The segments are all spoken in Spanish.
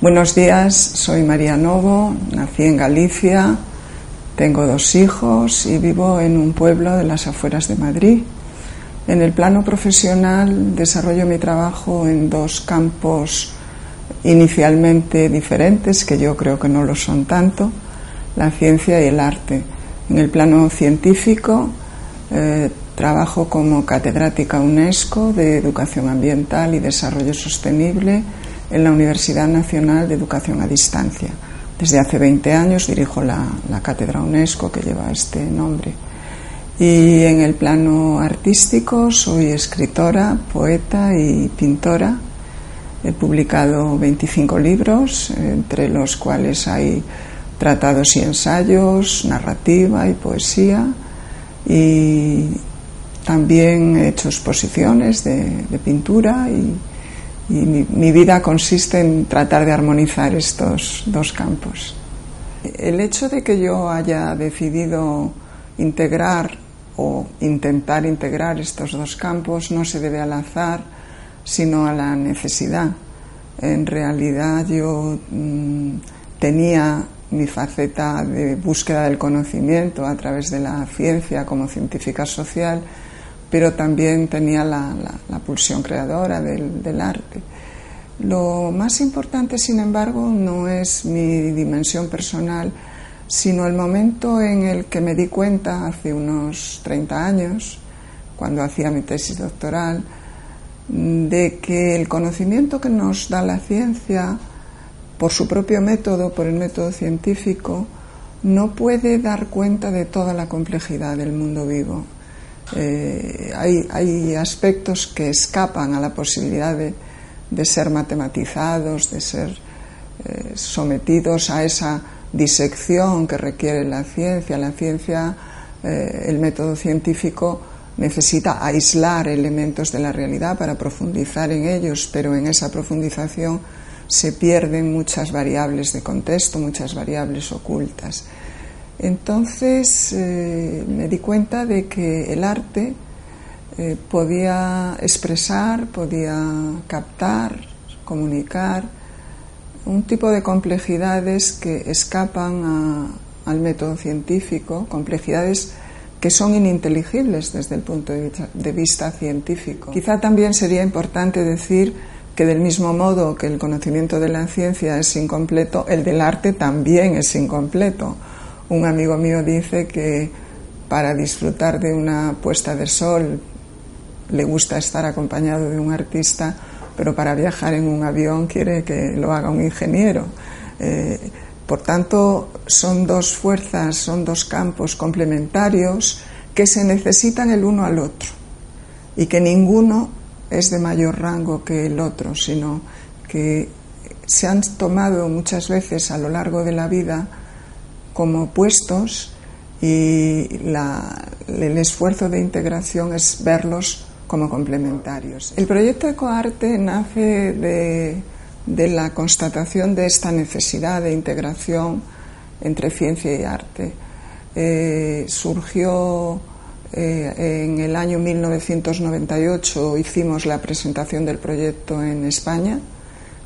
Buenos días, soy María Novo, nací en Galicia, tengo dos hijos y vivo en un pueblo de las afueras de Madrid. En el plano profesional desarrollo mi trabajo en dos campos inicialmente diferentes, que yo creo que no lo son tanto, la ciencia y el arte. En el plano científico eh, trabajo como catedrática UNESCO de Educación Ambiental y Desarrollo Sostenible en la Universidad Nacional de Educación a Distancia. Desde hace 20 años dirijo la, cátedra UNESCO que lleva este nombre. Y en el plano artístico soy escritora, poeta y pintora. He publicado 25 libros, entre los cuales hay tratados y ensayos, narrativa y poesía. Y también he hecho exposiciones de, de pintura y, y mi, vida consiste en tratar de armonizar estos dos campos. El hecho de que yo haya decidido integrar o intentar integrar estos dos campos no se debe al azar, sino a la necesidad. En realidad yo mm, tenía mi faceta de búsqueda del conocimiento a través de la ciencia como científica social pero también tenía la, pulsión creadora del, arte. Lo más importante, sin embargo, no es mi dimensión personal, sino el momento en el que me di cuenta, hace unos 30 años, cuando hacía mi tesis doctoral, de que el conocimiento que nos da la ciencia, por su propio método, por el método científico, no puede dar cuenta de toda la complejidad del mundo vivo. Eh, hay, aspectos que escapan a la posibilidad de, ser matematizados, de ser eh, sometidos a esa disección que requiere la ciencia. La ciencia, eh, el método científico, necesita aislar elementos de la realidad para profundizar en ellos, pero en esa profundización se pierden muchas variables de contexto, muchas variables ocultas. Entonces eh, me di cuenta de que el arte eh, podía expresar, podía captar, comunicar un tipo de complejidades que escapan al método científico, complejidades que son ininteligibles desde el punto de vista, de vista científico. Quizá también sería importante decir que del mismo modo que el conocimiento de la ciencia es incompleto, el del arte también es incompleto un amigo mío dice que para disfrutar de una puesta de sol le gusta estar acompañado de un artista, pero para viajar en un avión quiere que lo haga un ingeniero. Eh, por tanto, son dos fuerzas, son dos campos complementarios que se necesitan el uno al otro y que ninguno es de mayor rango que el otro, sino que se han tomado muchas veces a lo largo de la vida como opuestos y el esfuerzo de integración es verlos como complementarios. El proyecto Ecoarte nace de, la constatación de esta necesidad de integración entre ciencia y arte. Eh, surgió eh, en el año 1998, hicimos la presentación del proyecto en España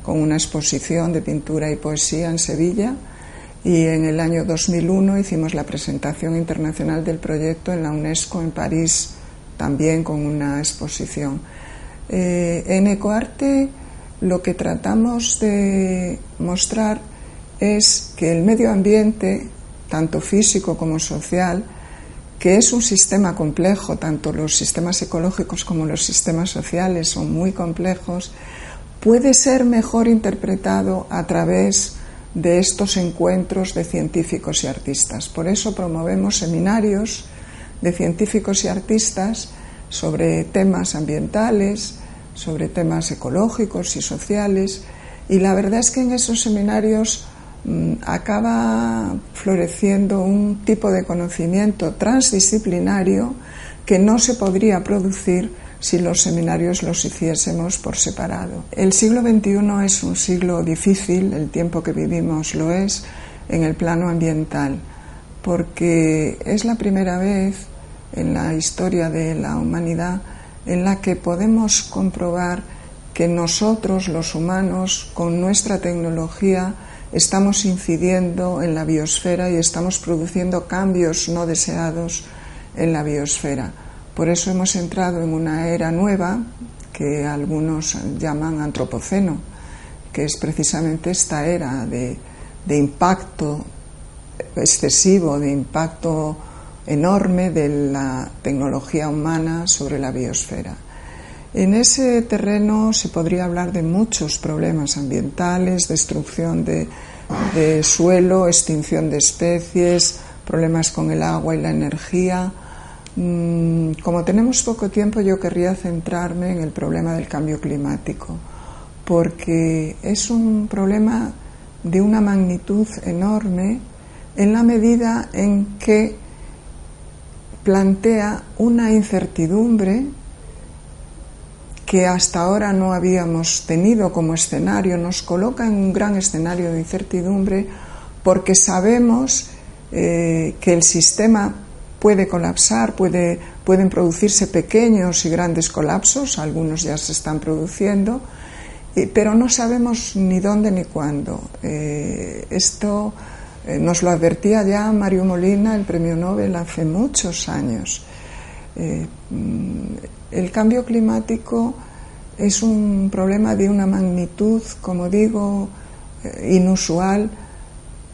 con una exposición de pintura y poesía en Sevilla y en el año 2001 hicimos la presentación internacional del proyecto en la UNESCO en París, también con una exposición. Eh, en Ecoarte lo que tratamos de mostrar es que el medio ambiente, tanto físico como social, que es un sistema complejo, tanto los sistemas ecológicos como los sistemas sociales son muy complejos, puede ser mejor interpretado a través de estos encuentros de científicos y artistas. Por eso promovemos seminarios de científicos y artistas sobre temas ambientales, sobre temas ecológicos y sociales, Y la verdad es que en esos seminarios mm, acaba floreciendo un tipo de conocimiento transdisciplinario que no se podría producir si los seminarios los hiciésemos por separado. El siglo XXI es un siglo difícil, el tiempo que vivimos lo es, en el plano ambiental, porque es la primera vez en la historia de la humanidad en la que podemos comprobar que nosotros, los humanos, con nuestra tecnología, estamos incidiendo en la biosfera y estamos produciendo cambios no deseados en la biosfera. Por eso hemos entrado en una era nueva que algunos llaman antropoceno, que es precisamente esta era de, impacto excesivo, de impacto enorme de la tecnología humana sobre la biosfera. En ese terreno se podría hablar de muchos problemas ambientales, destrucción de, suelo, extinción de especies, problemas con el agua y la energía. Mm, como tenemos poco tiempo, yo querría centrarme en el problema del cambio climático, porque es un problema de una magnitud enorme en la medida en que plantea una incertidumbre que hasta ahora no habíamos tenido como escenario, nos coloca en un gran escenario de incertidumbre porque sabemos eh, que el sistema puede colapsar, puede, pueden producirse pequeños y grandes colapsos, algunos ya se están produciendo, pero no sabemos ni dónde ni cuándo. Eh, esto eh, nos lo advertía ya Mario Molina, el premio Nobel, hace muchos años. Eh, el cambio climático es un problema de una magnitud, como digo, eh, inusual,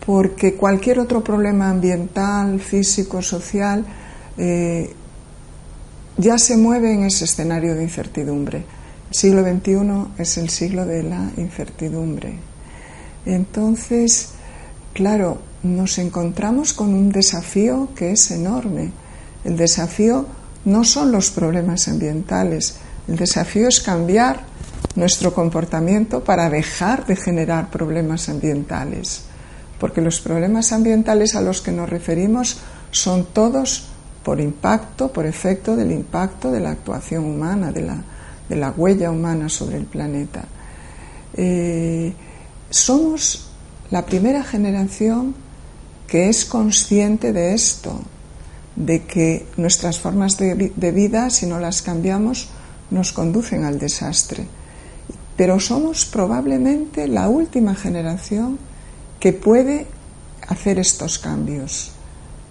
porque cualquier otro problema ambiental, físico, social, ya se mueve en ese escenario de incertidumbre. El siglo XXI es el siglo de la incertidumbre. Entonces, Claro, nos encontramos con un desafío que es enorme. El desafío no son los problemas ambientales, el desafío es cambiar nuestro comportamiento para dejar de generar problemas ambientales, porque los problemas ambientales a los que nos referimos son todos por impacto, por efecto del impacto de la actuación humana, de la, huella humana sobre el planeta. Eh, somos la primera generación que es consciente de esto, de que nuestras formas de, vida, si no las cambiamos, nos conducen al desastre. Pero somos probablemente la última generación que puede hacer estos cambios.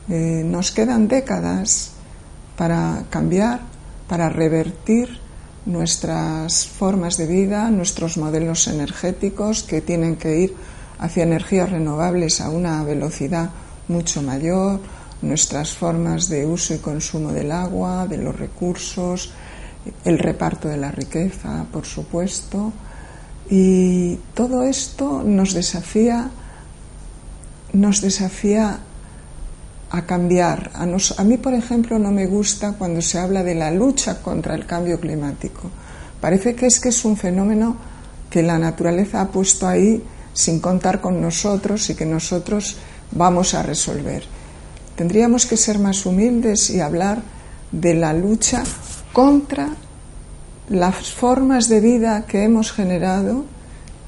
Eh, nos quedan décadas para cambiar, para revertir nuestras formas de vida, nuestros modelos energéticos que tienen que ir hacia energías renovables a una velocidad mucho mayor, nuestras formas de uso y consumo del agua, de los recursos, el reparto de la riqueza, por supuesto. Y todo esto nos desafía, nos desafía a cambiar. A, mí, por ejemplo, no me gusta cuando se habla de la lucha contra el cambio climático. Parece que es que es un fenómeno que la naturaleza ha puesto ahí sin contar con nosotros y que nosotros vamos a resolver. Tendríamos que ser más humildes y hablar de la lucha contra las formas de vida que hemos generado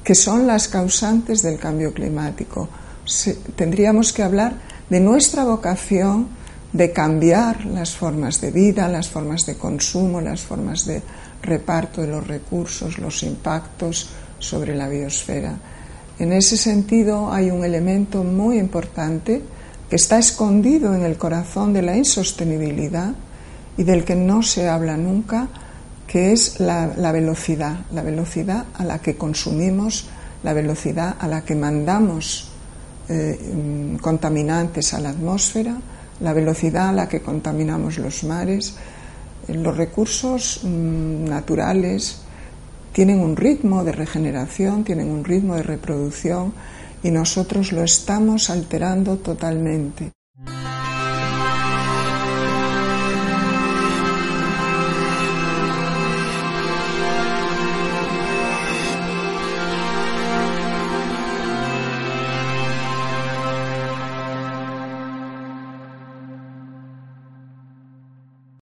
que son las causantes del cambio climático. Tendríamos que hablar de nuestra vocación de cambiar las formas de vida, las formas de consumo, las formas de reparto de los recursos, los impactos sobre la biosfera. En ese sentido hay un elemento muy importante que está escondido en el corazón de la insostenibilidad y del que no se habla nunca, que es la, velocidad, la velocidad a la que consumimos, la velocidad a la que mandamos eh, contaminantes a la atmósfera, la velocidad a la que contaminamos los mares, los recursos mm, naturales, tienen un ritmo de regeneración, tienen un ritmo de reproducción y nosotros lo estamos alterando totalmente.